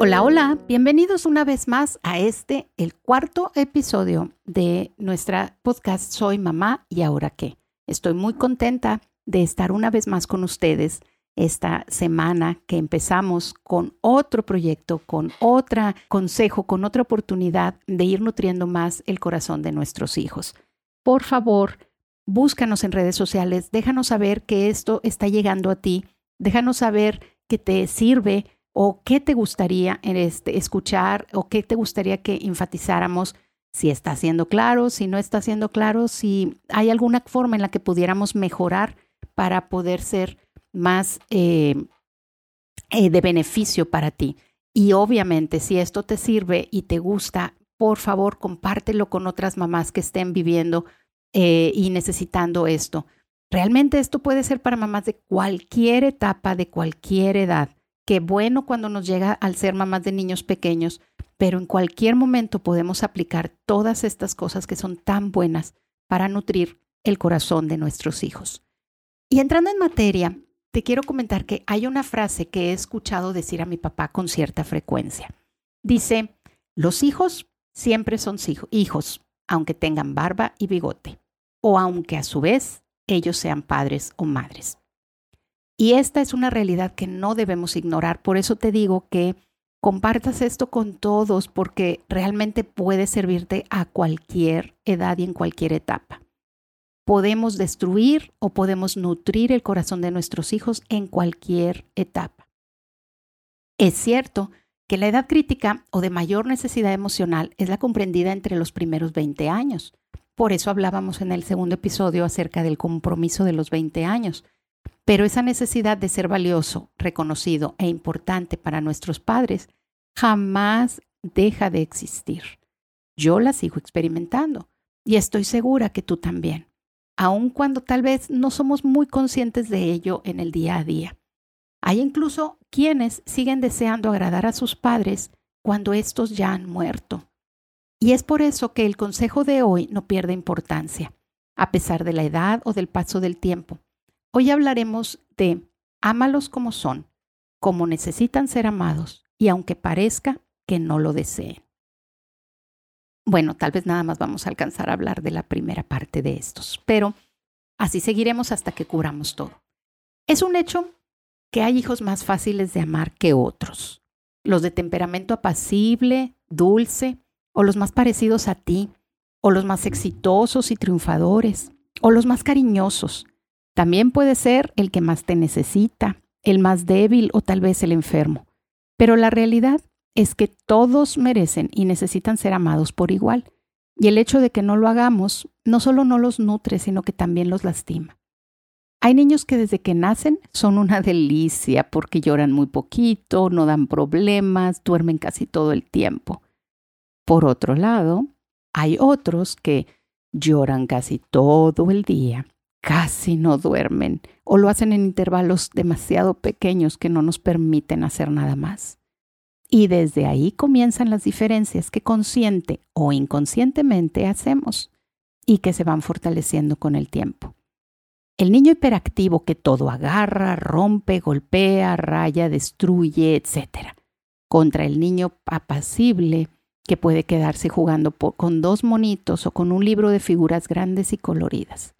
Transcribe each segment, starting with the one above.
Hola, hola, bienvenidos una vez más a este, el cuarto episodio de nuestra podcast Soy Mamá y ahora qué. Estoy muy contenta de estar una vez más con ustedes esta semana que empezamos con otro proyecto, con otro consejo, con otra oportunidad de ir nutriendo más el corazón de nuestros hijos. Por favor, búscanos en redes sociales, déjanos saber que esto está llegando a ti, déjanos saber que te sirve o qué te gustaría este, escuchar o qué te gustaría que enfatizáramos, si está siendo claro, si no está siendo claro, si hay alguna forma en la que pudiéramos mejorar para poder ser más eh, eh, de beneficio para ti. Y obviamente, si esto te sirve y te gusta, por favor, compártelo con otras mamás que estén viviendo eh, y necesitando esto. Realmente esto puede ser para mamás de cualquier etapa, de cualquier edad. Qué bueno cuando nos llega al ser mamás de niños pequeños, pero en cualquier momento podemos aplicar todas estas cosas que son tan buenas para nutrir el corazón de nuestros hijos. Y entrando en materia, te quiero comentar que hay una frase que he escuchado decir a mi papá con cierta frecuencia. Dice, los hijos siempre son hijos, aunque tengan barba y bigote, o aunque a su vez ellos sean padres o madres. Y esta es una realidad que no debemos ignorar. Por eso te digo que compartas esto con todos porque realmente puede servirte a cualquier edad y en cualquier etapa. Podemos destruir o podemos nutrir el corazón de nuestros hijos en cualquier etapa. Es cierto que la edad crítica o de mayor necesidad emocional es la comprendida entre los primeros 20 años. Por eso hablábamos en el segundo episodio acerca del compromiso de los 20 años pero esa necesidad de ser valioso, reconocido e importante para nuestros padres jamás deja de existir. Yo la sigo experimentando y estoy segura que tú también, aun cuando tal vez no somos muy conscientes de ello en el día a día. Hay incluso quienes siguen deseando agradar a sus padres cuando estos ya han muerto. Y es por eso que el consejo de hoy no pierde importancia, a pesar de la edad o del paso del tiempo. Hoy hablaremos de ámalos como son, como necesitan ser amados y aunque parezca que no lo deseen. Bueno, tal vez nada más vamos a alcanzar a hablar de la primera parte de estos, pero así seguiremos hasta que curamos todo. Es un hecho que hay hijos más fáciles de amar que otros, los de temperamento apacible, dulce, o los más parecidos a ti, o los más exitosos y triunfadores, o los más cariñosos, también puede ser el que más te necesita, el más débil o tal vez el enfermo. Pero la realidad es que todos merecen y necesitan ser amados por igual. Y el hecho de que no lo hagamos no solo no los nutre, sino que también los lastima. Hay niños que desde que nacen son una delicia porque lloran muy poquito, no dan problemas, duermen casi todo el tiempo. Por otro lado, hay otros que lloran casi todo el día casi no duermen o lo hacen en intervalos demasiado pequeños que no nos permiten hacer nada más. Y desde ahí comienzan las diferencias que consciente o inconscientemente hacemos y que se van fortaleciendo con el tiempo. El niño hiperactivo que todo agarra, rompe, golpea, raya, destruye, etc. Contra el niño apacible que puede quedarse jugando con dos monitos o con un libro de figuras grandes y coloridas.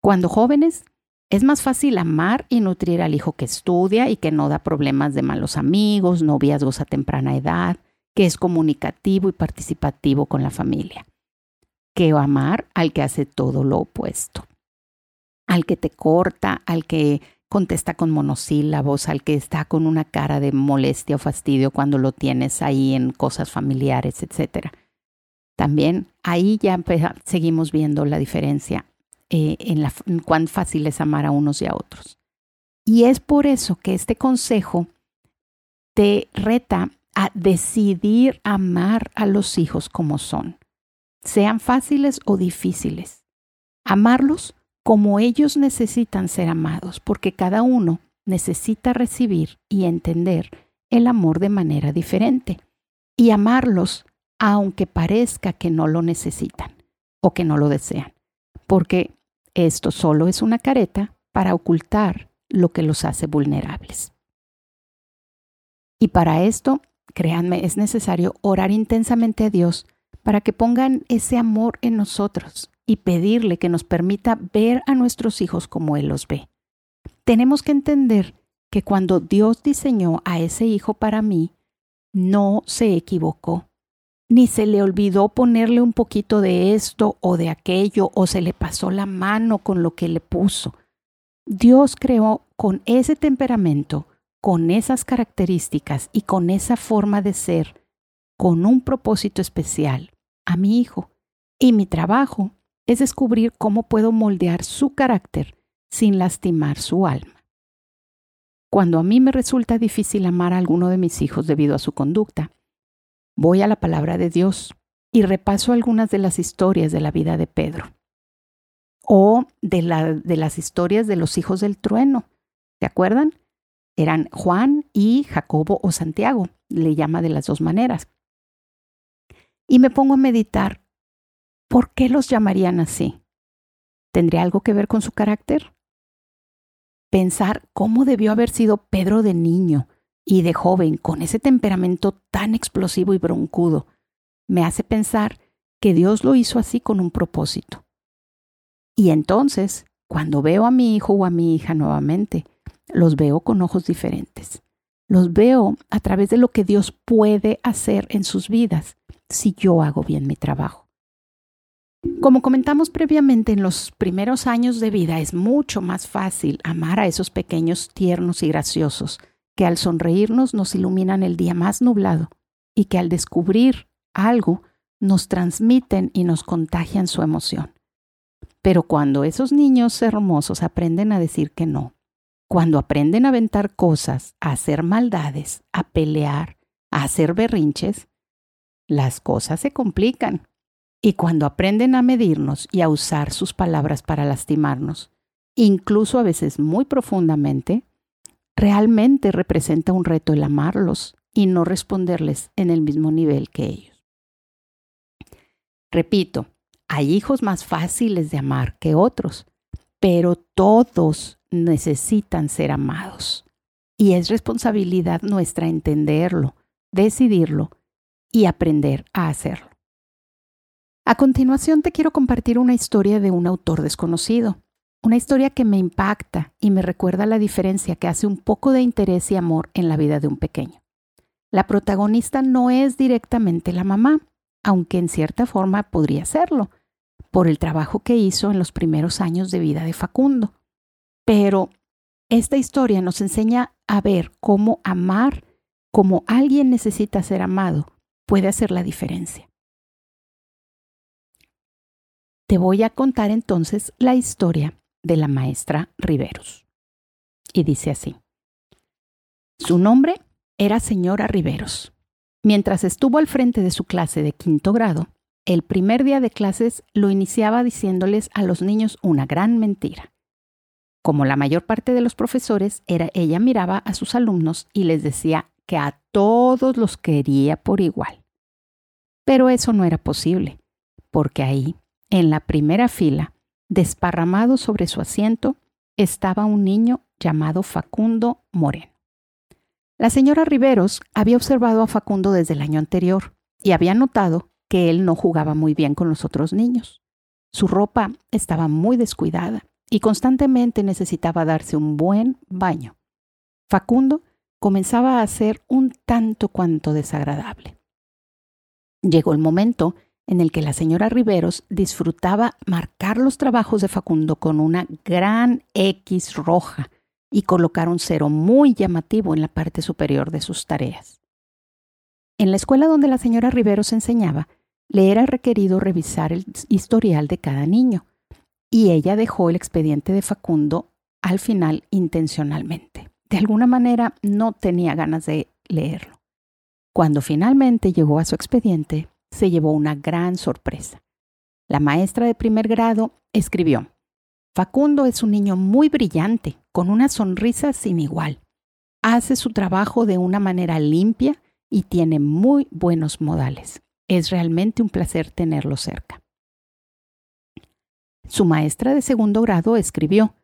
Cuando jóvenes, es más fácil amar y nutrir al hijo que estudia y que no da problemas de malos amigos, noviazgos a temprana edad, que es comunicativo y participativo con la familia, que amar al que hace todo lo opuesto, al que te corta, al que contesta con monosílabos, al que está con una cara de molestia o fastidio cuando lo tienes ahí en cosas familiares, etc. También ahí ya seguimos viendo la diferencia eh, en, la, en cuán fácil es amar a unos y a otros. Y es por eso que este consejo te reta a decidir amar a los hijos como son, sean fáciles o difíciles. Amarlos como ellos necesitan ser amados, porque cada uno necesita recibir y entender el amor de manera diferente. Y amarlos aunque parezca que no lo necesitan o que no lo desean, porque esto solo es una careta para ocultar lo que los hace vulnerables. Y para esto créanme, es necesario orar intensamente a Dios para que pongan ese amor en nosotros y pedirle que nos permita ver a nuestros hijos como Él los ve. Tenemos que entender que cuando Dios diseñó a ese hijo para mí, no se equivocó, ni se le olvidó ponerle un poquito de esto o de aquello, o se le pasó la mano con lo que le puso. Dios creó con ese temperamento, con esas características y con esa forma de ser, con un propósito especial, a mi hijo. Y mi trabajo es descubrir cómo puedo moldear su carácter sin lastimar su alma. Cuando a mí me resulta difícil amar a alguno de mis hijos debido a su conducta, voy a la palabra de Dios y repaso algunas de las historias de la vida de Pedro o de, las historias de los hijos del trueno. ¿Se acuerdan? Eran Juan y Jacobo o Santiago, le llama de las dos maneras. Y me pongo a meditar, ¿por qué los llamarían así? ¿Tendría algo que ver con su carácter? pensar cómo debió haber sido Pedro de niño y de joven con ese temperamento tan explosivo y broncudo, me hace pensar que Dios lo hizo así con un propósito. Y entonces, cuando veo a mi hijo o a mi hija nuevamente, los veo con ojos diferentes. Los veo a través de lo que Dios puede hacer en sus vidas si yo hago bien mi trabajo. Como comentamos previamente, en los primeros años de vida es mucho más fácil amar a esos pequeños tiernos y graciosos que al sonreírnos nos iluminan el día más nublado y que al descubrir algo nos transmiten y nos contagian su emoción. Pero cuando esos niños hermosos aprenden a decir que no, cuando aprenden a aventar cosas, a hacer maldades, a pelear, a hacer berrinches, las cosas se complican y cuando aprenden a medirnos y a usar sus palabras para lastimarnos, incluso a veces muy profundamente, realmente representa un reto el amarlos y no responderles en el mismo nivel que ellos. Repito, hay hijos más fáciles de amar que otros, pero todos necesitan ser amados. Y es responsabilidad nuestra entenderlo, decidirlo y aprender a hacerlo. A continuación te quiero compartir una historia de un autor desconocido, una historia que me impacta y me recuerda la diferencia que hace un poco de interés y amor en la vida de un pequeño. La protagonista no es directamente la mamá, aunque en cierta forma podría serlo, por el trabajo que hizo en los primeros años de vida de Facundo. Pero esta historia nos enseña a ver cómo amar como alguien necesita ser amado puede hacer la diferencia. Te voy a contar entonces la historia de la maestra Riveros. Y dice así. Su nombre era señora Riveros. Mientras estuvo al frente de su clase de quinto grado, el primer día de clases lo iniciaba diciéndoles a los niños una gran mentira. Como la mayor parte de los profesores, era, ella miraba a sus alumnos y les decía que a todos los quería por igual. Pero eso no era posible, porque ahí, en la primera fila, desparramado sobre su asiento, estaba un niño llamado Facundo Moreno. La señora Riveros había observado a Facundo desde el año anterior y había notado que él no jugaba muy bien con los otros niños. Su ropa estaba muy descuidada y constantemente necesitaba darse un buen baño. Facundo comenzaba a ser un tanto cuanto desagradable. Llegó el momento en el que la señora Riveros disfrutaba marcar los trabajos de Facundo con una gran X roja y colocar un cero muy llamativo en la parte superior de sus tareas. En la escuela donde la señora Riveros enseñaba, le era requerido revisar el historial de cada niño, y ella dejó el expediente de Facundo al final intencionalmente. De alguna manera no tenía ganas de leerlo. Cuando finalmente llegó a su expediente, se llevó una gran sorpresa. La maestra de primer grado escribió, Facundo es un niño muy brillante, con una sonrisa sin igual. Hace su trabajo de una manera limpia y tiene muy buenos modales. Es realmente un placer tenerlo cerca. Su maestra de segundo grado escribió,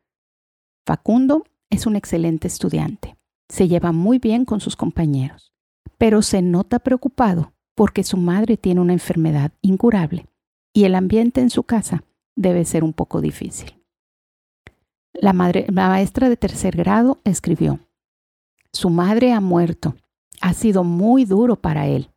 Facundo es un excelente estudiante. Se lleva muy bien con sus compañeros. pero se nota preocupado porque su madre tiene una enfermedad incurable y el ambiente en su casa debe ser un poco difícil. La, la maestra de tercer grado escribió, Su madre ha muerto. Ha sido muy duro para él.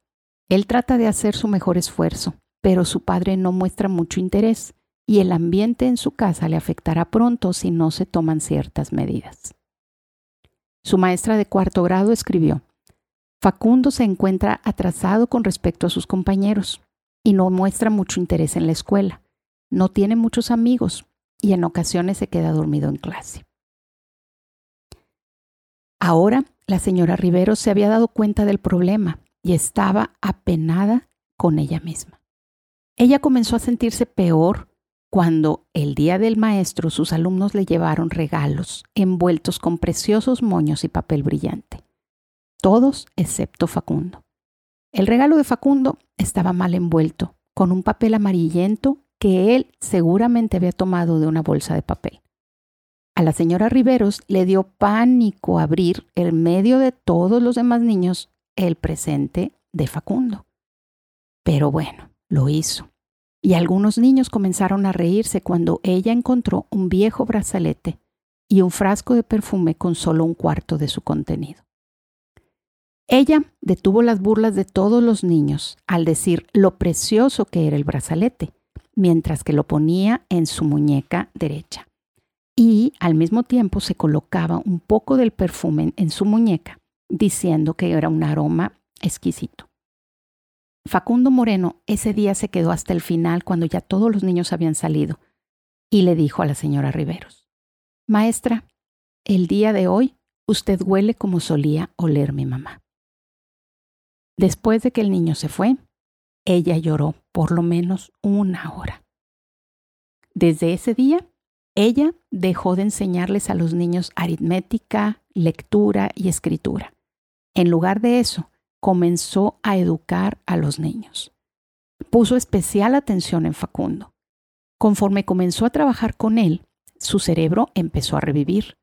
Él trata de hacer su mejor esfuerzo, pero su padre no muestra mucho interés y el ambiente en su casa le afectará pronto si no se toman ciertas medidas. Su maestra de cuarto grado escribió, Facundo se encuentra atrasado con respecto a sus compañeros y no muestra mucho interés en la escuela. No tiene muchos amigos y en ocasiones se queda dormido en clase. Ahora la señora Rivero se había dado cuenta del problema y estaba apenada con ella misma. Ella comenzó a sentirse peor cuando el día del maestro sus alumnos le llevaron regalos envueltos con preciosos moños y papel brillante. Todos excepto Facundo. El regalo de Facundo estaba mal envuelto, con un papel amarillento que él seguramente había tomado de una bolsa de papel. A la señora Riveros le dio pánico abrir en medio de todos los demás niños el presente de Facundo. Pero bueno, lo hizo. Y algunos niños comenzaron a reírse cuando ella encontró un viejo brazalete y un frasco de perfume con solo un cuarto de su contenido. Ella detuvo las burlas de todos los niños al decir lo precioso que era el brazalete mientras que lo ponía en su muñeca derecha. Y al mismo tiempo se colocaba un poco del perfume en su muñeca, diciendo que era un aroma exquisito. Facundo Moreno ese día se quedó hasta el final cuando ya todos los niños habían salido y le dijo a la señora Riveros, Maestra, el día de hoy usted huele como solía oler mi mamá. Después de que el niño se fue, ella lloró por lo menos una hora. Desde ese día, ella dejó de enseñarles a los niños aritmética, lectura y escritura. En lugar de eso, comenzó a educar a los niños. Puso especial atención en Facundo. Conforme comenzó a trabajar con él, su cerebro empezó a revivir.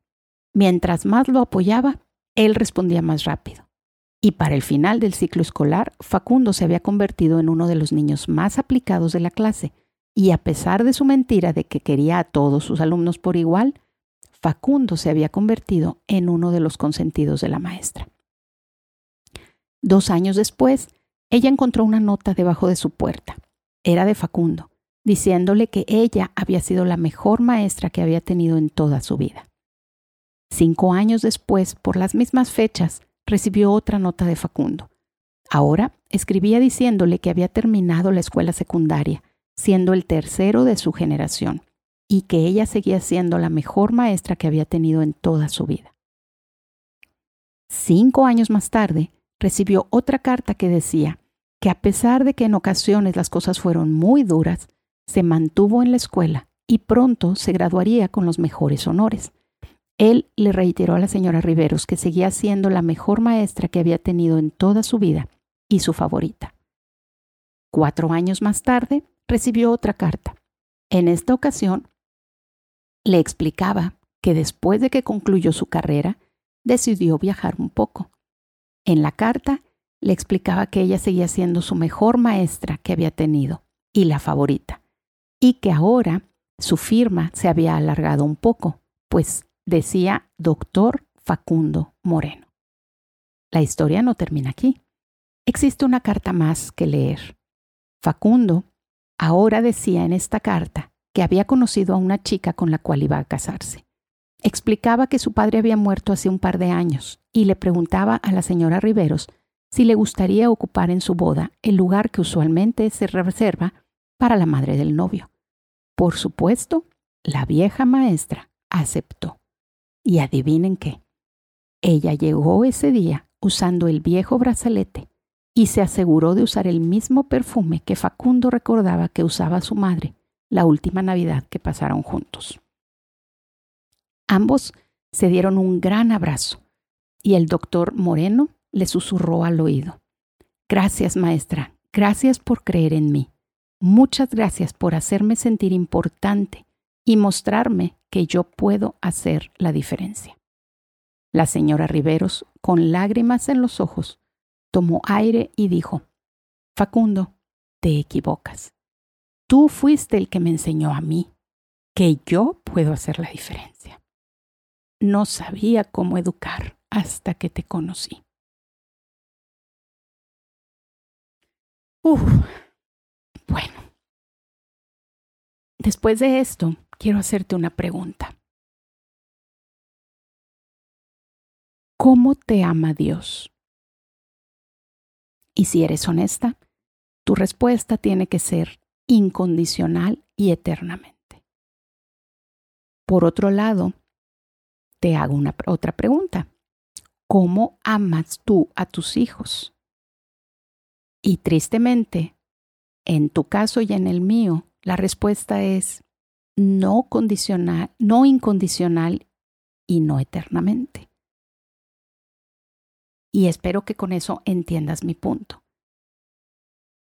Mientras más lo apoyaba, él respondía más rápido y para el final del ciclo escolar, Facundo se había convertido en uno de los niños más aplicados de la clase, y a pesar de su mentira de que quería a todos sus alumnos por igual, Facundo se había convertido en uno de los consentidos de la maestra. Dos años después, ella encontró una nota debajo de su puerta. Era de Facundo, diciéndole que ella había sido la mejor maestra que había tenido en toda su vida. Cinco años después, por las mismas fechas, recibió otra nota de Facundo. Ahora escribía diciéndole que había terminado la escuela secundaria, siendo el tercero de su generación, y que ella seguía siendo la mejor maestra que había tenido en toda su vida. Cinco años más tarde, recibió otra carta que decía que a pesar de que en ocasiones las cosas fueron muy duras, se mantuvo en la escuela y pronto se graduaría con los mejores honores. Él le reiteró a la señora Riveros que seguía siendo la mejor maestra que había tenido en toda su vida y su favorita. Cuatro años más tarde recibió otra carta. En esta ocasión le explicaba que después de que concluyó su carrera, decidió viajar un poco. En la carta le explicaba que ella seguía siendo su mejor maestra que había tenido y la favorita, y que ahora su firma se había alargado un poco, pues decía doctor Facundo Moreno. La historia no termina aquí. Existe una carta más que leer. Facundo ahora decía en esta carta que había conocido a una chica con la cual iba a casarse. Explicaba que su padre había muerto hace un par de años y le preguntaba a la señora Riveros si le gustaría ocupar en su boda el lugar que usualmente se reserva para la madre del novio. Por supuesto, la vieja maestra aceptó. Y adivinen qué. Ella llegó ese día usando el viejo brazalete y se aseguró de usar el mismo perfume que Facundo recordaba que usaba su madre la última Navidad que pasaron juntos. Ambos se dieron un gran abrazo y el doctor Moreno le susurró al oído. Gracias, maestra, gracias por creer en mí. Muchas gracias por hacerme sentir importante y mostrarme que yo puedo hacer la diferencia. La señora Riveros, con lágrimas en los ojos, tomó aire y dijo, Facundo, te equivocas. Tú fuiste el que me enseñó a mí que yo puedo hacer la diferencia. No sabía cómo educar hasta que te conocí. Uf, bueno. Después de esto, quiero hacerte una pregunta. ¿Cómo te ama Dios? Y si eres honesta, tu respuesta tiene que ser incondicional y eternamente. Por otro lado, te hago una, otra pregunta. ¿Cómo amas tú a tus hijos? Y tristemente, en tu caso y en el mío, la respuesta es no condicional, no incondicional y no eternamente. Y espero que con eso entiendas mi punto.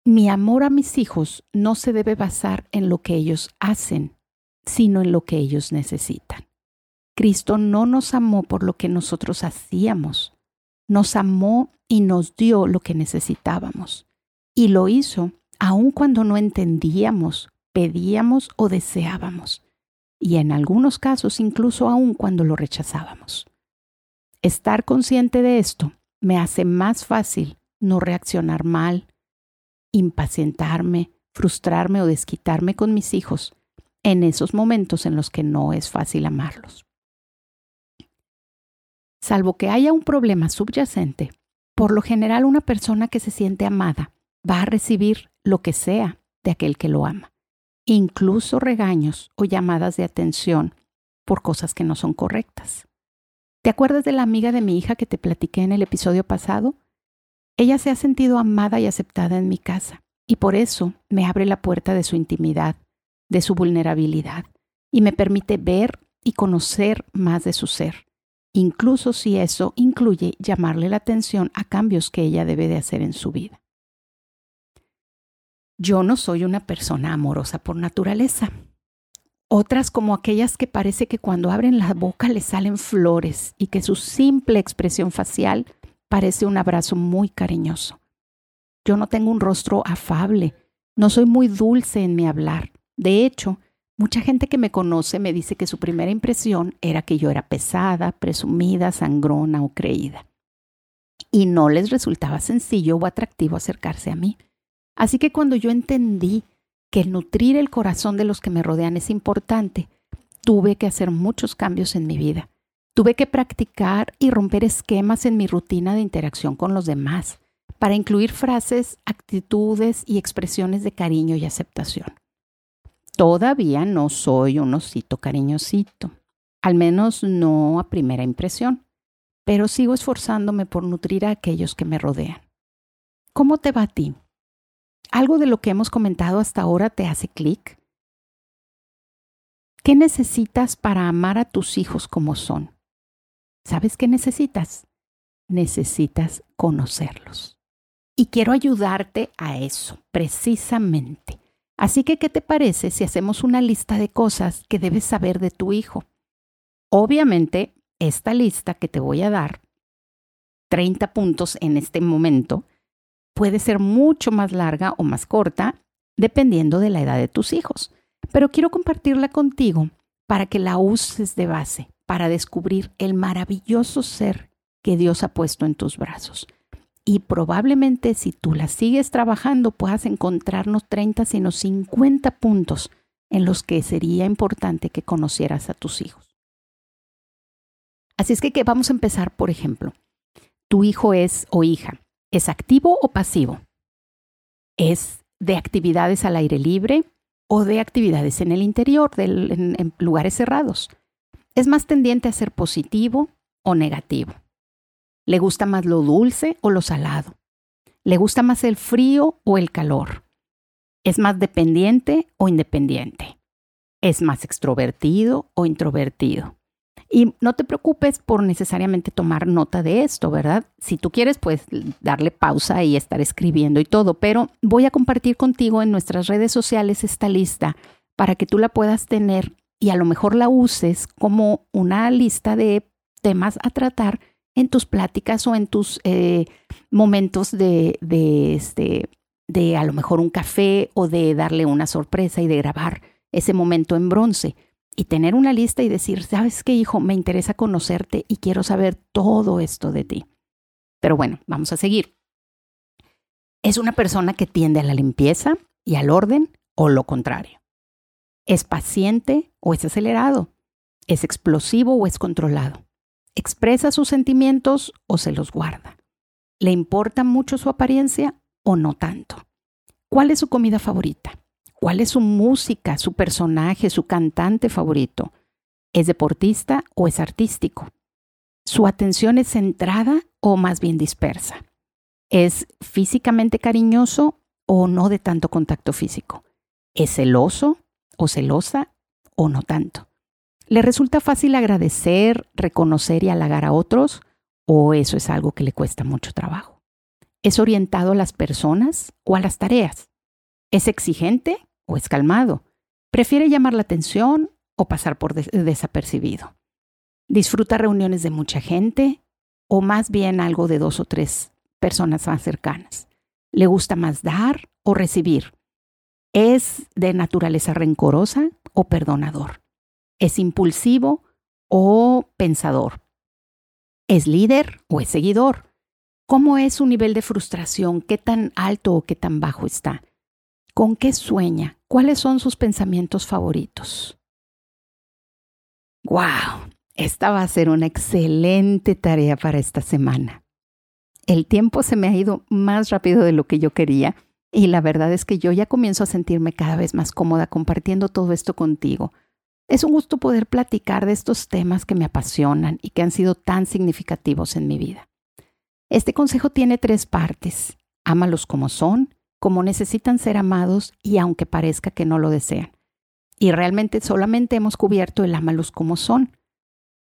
Mi amor a mis hijos no se debe basar en lo que ellos hacen, sino en lo que ellos necesitan. Cristo no nos amó por lo que nosotros hacíamos, nos amó y nos dio lo que necesitábamos. Y lo hizo aun cuando no entendíamos, pedíamos o deseábamos. Y en algunos casos incluso aun cuando lo rechazábamos. Estar consciente de esto me hace más fácil no reaccionar mal, impacientarme, frustrarme o desquitarme con mis hijos en esos momentos en los que no es fácil amarlos. Salvo que haya un problema subyacente, por lo general una persona que se siente amada va a recibir lo que sea de aquel que lo ama, incluso regaños o llamadas de atención por cosas que no son correctas. ¿Te acuerdas de la amiga de mi hija que te platiqué en el episodio pasado? Ella se ha sentido amada y aceptada en mi casa, y por eso me abre la puerta de su intimidad, de su vulnerabilidad, y me permite ver y conocer más de su ser incluso si eso incluye llamarle la atención a cambios que ella debe de hacer en su vida. Yo no soy una persona amorosa por naturaleza. Otras como aquellas que parece que cuando abren la boca les salen flores y que su simple expresión facial parece un abrazo muy cariñoso. Yo no tengo un rostro afable, no soy muy dulce en mi hablar. De hecho, Mucha gente que me conoce me dice que su primera impresión era que yo era pesada, presumida, sangrona o creída. Y no les resultaba sencillo o atractivo acercarse a mí. Así que cuando yo entendí que nutrir el corazón de los que me rodean es importante, tuve que hacer muchos cambios en mi vida. Tuve que practicar y romper esquemas en mi rutina de interacción con los demás para incluir frases, actitudes y expresiones de cariño y aceptación. Todavía no soy un osito cariñosito, al menos no a primera impresión, pero sigo esforzándome por nutrir a aquellos que me rodean. ¿Cómo te va a ti? ¿Algo de lo que hemos comentado hasta ahora te hace clic? ¿Qué necesitas para amar a tus hijos como son? ¿Sabes qué necesitas? Necesitas conocerlos. Y quiero ayudarte a eso, precisamente. Así que, ¿qué te parece si hacemos una lista de cosas que debes saber de tu hijo? Obviamente, esta lista que te voy a dar, 30 puntos en este momento, puede ser mucho más larga o más corta, dependiendo de la edad de tus hijos. Pero quiero compartirla contigo para que la uses de base, para descubrir el maravilloso ser que Dios ha puesto en tus brazos. Y probablemente si tú la sigues trabajando puedas encontrarnos 30, sino 50 puntos en los que sería importante que conocieras a tus hijos. Así es que, que vamos a empezar, por ejemplo, tu hijo es o hija, ¿es activo o pasivo? ¿Es de actividades al aire libre o de actividades en el interior, en lugares cerrados? ¿Es más tendiente a ser positivo o negativo? ¿Le gusta más lo dulce o lo salado? ¿Le gusta más el frío o el calor? ¿Es más dependiente o independiente? ¿Es más extrovertido o introvertido? Y no te preocupes por necesariamente tomar nota de esto, ¿verdad? Si tú quieres, pues darle pausa y estar escribiendo y todo, pero voy a compartir contigo en nuestras redes sociales esta lista para que tú la puedas tener y a lo mejor la uses como una lista de temas a tratar en tus pláticas o en tus eh, momentos de, de, este, de a lo mejor un café o de darle una sorpresa y de grabar ese momento en bronce y tener una lista y decir, ¿sabes qué, hijo? Me interesa conocerte y quiero saber todo esto de ti. Pero bueno, vamos a seguir. Es una persona que tiende a la limpieza y al orden o lo contrario. Es paciente o es acelerado. Es explosivo o es controlado. Expresa sus sentimientos o se los guarda. ¿Le importa mucho su apariencia o no tanto? ¿Cuál es su comida favorita? ¿Cuál es su música, su personaje, su cantante favorito? ¿Es deportista o es artístico? ¿Su atención es centrada o más bien dispersa? ¿Es físicamente cariñoso o no de tanto contacto físico? ¿Es celoso o celosa o no tanto? ¿Le resulta fácil agradecer, reconocer y halagar a otros o eso es algo que le cuesta mucho trabajo? ¿Es orientado a las personas o a las tareas? ¿Es exigente es calmado? ¿Prefiere llamar la atención o pasar por desapercibido? ¿Disfruta reuniones de mucha gente o más bien algo de dos o tres personas más cercanas? ¿Le gusta más dar o recibir? ¿Es de naturaleza rencorosa o perdonador? ¿Es impulsivo o pensador? ¿Es líder o es seguidor? ¿Cómo es su nivel de frustración? ¿Qué tan alto o qué tan bajo está? ¿Con qué sueña? ¿Cuáles son sus pensamientos favoritos? ¡Wow! Esta va a ser una excelente tarea para esta semana. El tiempo se me ha ido más rápido de lo que yo quería y la verdad es que yo ya comienzo a sentirme cada vez más cómoda compartiendo todo esto contigo. Es un gusto poder platicar de estos temas que me apasionan y que han sido tan significativos en mi vida. Este consejo tiene tres partes. Ámalos como son, como necesitan ser amados y aunque parezca que no lo desean. Y realmente solamente hemos cubierto el ámalos como son,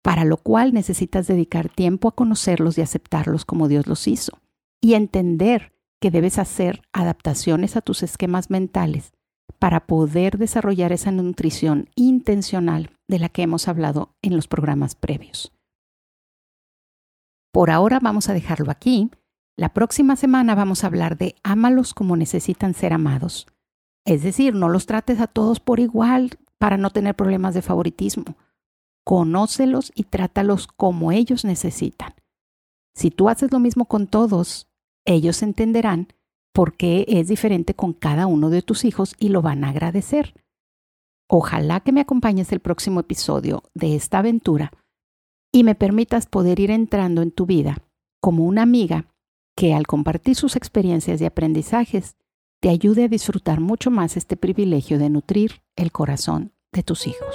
para lo cual necesitas dedicar tiempo a conocerlos y aceptarlos como Dios los hizo, y entender que debes hacer adaptaciones a tus esquemas mentales para poder desarrollar esa nutrición intencional de la que hemos hablado en los programas previos. Por ahora vamos a dejarlo aquí la próxima semana vamos a hablar de ámalos como necesitan ser amados. Es decir, no los trates a todos por igual para no tener problemas de favoritismo. Conócelos y trátalos como ellos necesitan. Si tú haces lo mismo con todos, ellos entenderán por qué es diferente con cada uno de tus hijos y lo van a agradecer. Ojalá que me acompañes el próximo episodio de esta aventura y me permitas poder ir entrando en tu vida como una amiga que al compartir sus experiencias y aprendizajes te ayude a disfrutar mucho más este privilegio de nutrir el corazón de tus hijos.